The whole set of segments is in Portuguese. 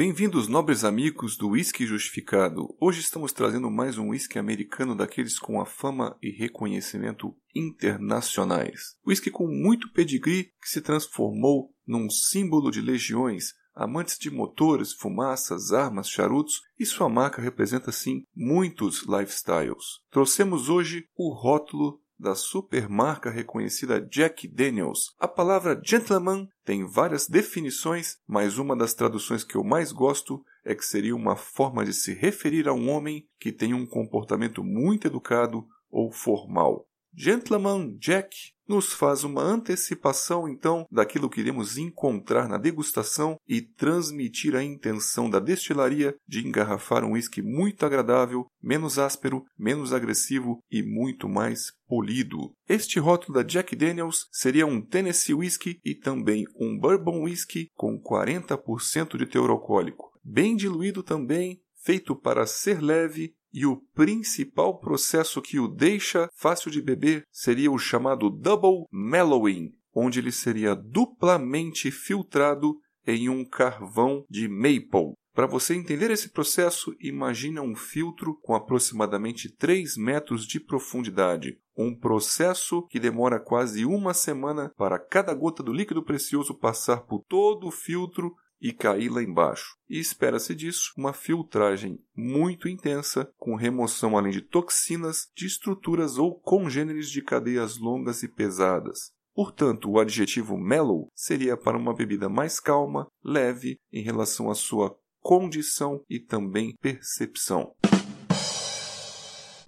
Bem-vindos, nobres amigos do Whisky Justificado. Hoje estamos trazendo mais um whisky americano daqueles com a fama e reconhecimento internacionais. Whisky com muito pedigree que se transformou num símbolo de legiões, amantes de motores, fumaças, armas, charutos, e sua marca representa sim muitos lifestyles. Trouxemos hoje o rótulo da supermarca reconhecida Jack Daniels. A palavra gentleman tem várias definições, mas uma das traduções que eu mais gosto é que seria uma forma de se referir a um homem que tem um comportamento muito educado ou formal. Gentleman Jack nos faz uma antecipação então daquilo que iremos encontrar na degustação e transmitir a intenção da destilaria de engarrafar um whisky muito agradável, menos áspero, menos agressivo e muito mais polido. Este rótulo da Jack Daniels seria um Tennessee Whisky e também um Bourbon Whisky com 40% de teor alcoólico. Bem diluído também, feito para ser leve e o principal processo que o deixa fácil de beber seria o chamado double mellowing, onde ele seria duplamente filtrado em um carvão de maple. Para você entender esse processo, imagine um filtro com aproximadamente 3 metros de profundidade. Um processo que demora quase uma semana para cada gota do líquido precioso passar por todo o filtro e cair lá embaixo. E espera-se disso uma filtragem muito intensa, com remoção além de toxinas, de estruturas ou congêneres de cadeias longas e pesadas. Portanto, o adjetivo mellow seria para uma bebida mais calma, leve em relação à sua condição e também percepção.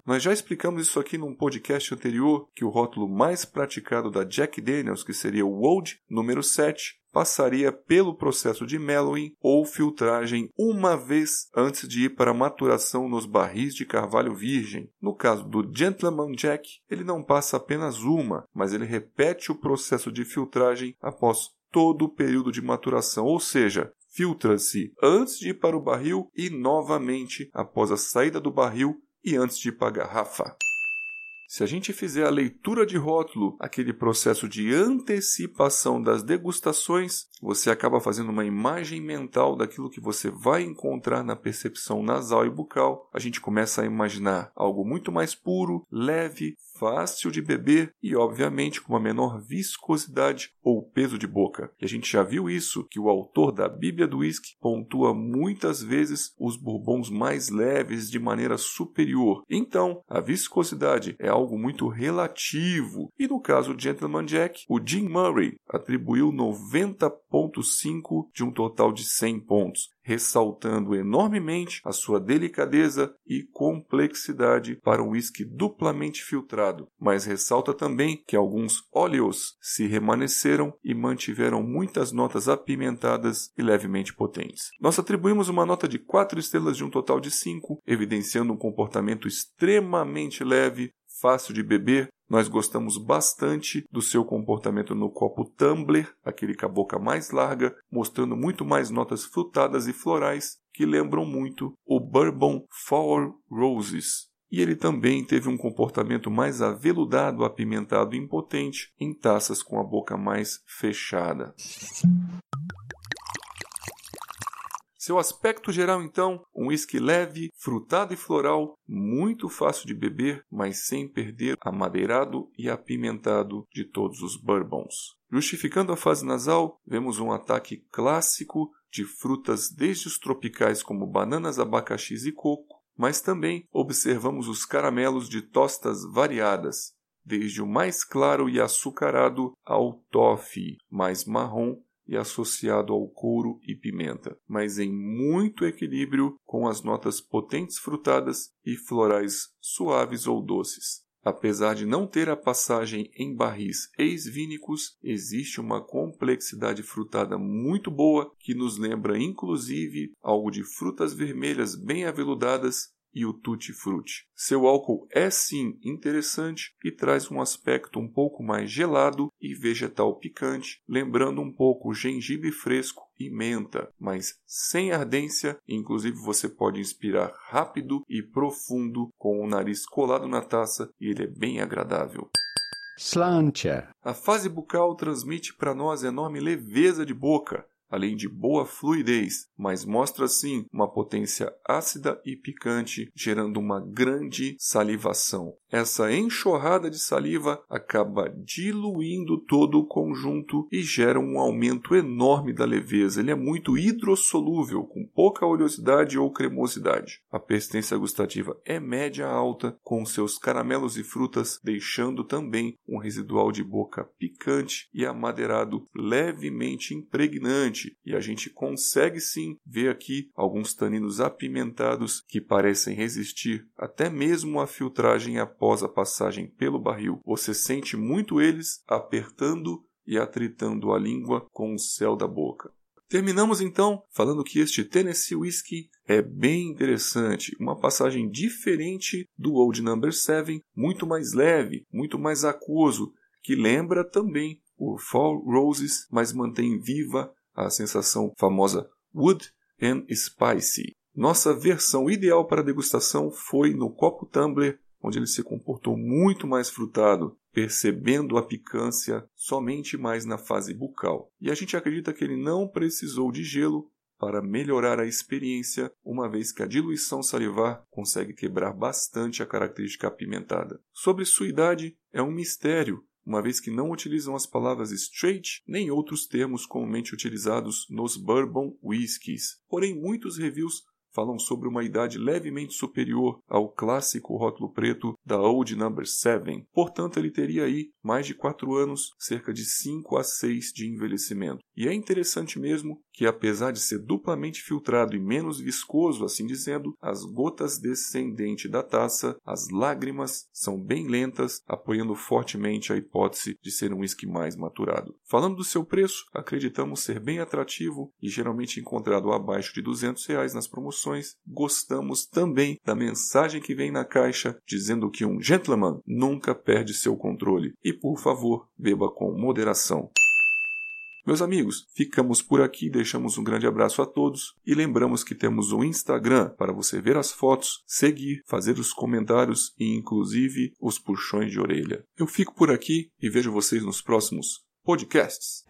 Nós já explicamos isso aqui num podcast anterior, que o rótulo mais praticado da Jack Daniels, que seria o Old número 7, passaria pelo processo de mellowing ou filtragem uma vez antes de ir para maturação nos barris de carvalho virgem. No caso do Gentleman Jack, ele não passa apenas uma, mas ele repete o processo de filtragem após todo o período de maturação, ou seja, filtra-se antes de ir para o barril e novamente após a saída do barril e antes de ir para a garrafa. Se a gente fizer a leitura de rótulo, aquele processo de antecipação das degustações, você acaba fazendo uma imagem mental daquilo que você vai encontrar na percepção nasal e bucal. A gente começa a imaginar algo muito mais puro, leve, fácil de beber e, obviamente, com uma menor viscosidade ou peso de boca. E a gente já viu isso, que o autor da Bíblia do Whisky pontua muitas vezes os bourbons mais leves de maneira superior. Então, a viscosidade é algo muito relativo. E no caso do Gentleman Jack, o Jim Murray atribuiu 90,5 de um total de 100 pontos ressaltando enormemente a sua delicadeza e complexidade para um whisky duplamente filtrado, mas ressalta também que alguns óleos se remanesceram e mantiveram muitas notas apimentadas e levemente potentes. Nós atribuímos uma nota de 4 estrelas de um total de 5, evidenciando um comportamento extremamente leve, fácil de beber, nós gostamos bastante do seu comportamento no copo tumbler, aquele com a boca mais larga, mostrando muito mais notas frutadas e florais que lembram muito o Bourbon Four Roses. E ele também teve um comportamento mais aveludado, apimentado e impotente em taças com a boca mais fechada. Seu aspecto geral, então, um whisky leve, frutado e floral, muito fácil de beber, mas sem perder amadeirado e apimentado de todos os bourbons. Justificando a fase nasal, vemos um ataque clássico de frutas desde os tropicais como bananas, abacaxis e coco, mas também observamos os caramelos de tostas variadas, desde o mais claro e açucarado ao toffee, mais marrom e associado ao couro e pimenta, mas em muito equilíbrio com as notas potentes frutadas e florais suaves ou doces. Apesar de não ter a passagem em barris ex-vínicos, existe uma complexidade frutada muito boa que nos lembra inclusive algo de frutas vermelhas bem aveludadas e o Tutti Frutti. Seu álcool é sim interessante e traz um aspecto um pouco mais gelado e vegetal picante, lembrando um pouco o gengibre fresco e menta, mas sem ardência, inclusive você pode inspirar rápido e profundo com o nariz colado na taça e ele é bem agradável. Slantia. A fase bucal transmite para nós enorme leveza de boca, além de boa fluidez, mas mostra sim uma potência ácida e picante, gerando uma grande salivação. Essa enxurrada de saliva acaba diluindo todo o conjunto e gera um aumento enorme da leveza. Ele é muito hidrossolúvel, com pouca oleosidade ou cremosidade. A persistência gustativa é média alta, com seus caramelos e frutas deixando também um residual de boca picante e amadeirado levemente impregnante. E a gente consegue sim ver aqui alguns taninos apimentados que parecem resistir até mesmo à filtragem após a passagem pelo barril. Você sente muito eles apertando e atritando a língua com o céu da boca. Terminamos então falando que este Tennessee Whiskey é bem interessante, uma passagem diferente do Old Number 7, muito mais leve, muito mais aquoso, que lembra também o Fall Roses, mas mantém viva a sensação famosa Wood and Spicy. Nossa versão ideal para degustação foi no copo tumbler, onde ele se comportou muito mais frutado, percebendo a picância somente mais na fase bucal. E a gente acredita que ele não precisou de gelo para melhorar a experiência, uma vez que a diluição salivar consegue quebrar bastante a característica apimentada. Sobre sua idade, é um mistério, uma vez que não utilizam as palavras straight nem outros termos comumente utilizados nos bourbon whiskies. Porém, muitos reviews falam sobre uma idade levemente superior ao clássico rótulo preto da Old Number 7. Portanto, ele teria aí mais de 4 anos, cerca de 5 a 6 de envelhecimento. E é interessante mesmo que, apesar de ser duplamente filtrado e menos viscoso, assim dizendo, as gotas descendentes da taça, as lágrimas, são bem lentas, apoiando fortemente a hipótese de ser um whisky mais maturado. Falando do seu preço, acreditamos ser bem atrativo e geralmente encontrado abaixo de 200 reais nas promoções. Gostamos também da mensagem que vem na caixa dizendo que um gentleman nunca perde seu controle e, por favor, beba com moderação. Meus amigos, ficamos por aqui, deixamos um grande abraço a todos e lembramos que temos o Instagram para você ver as fotos, seguir, fazer os comentários e inclusive os puxões de orelha. Eu fico por aqui e vejo vocês nos próximos podcasts.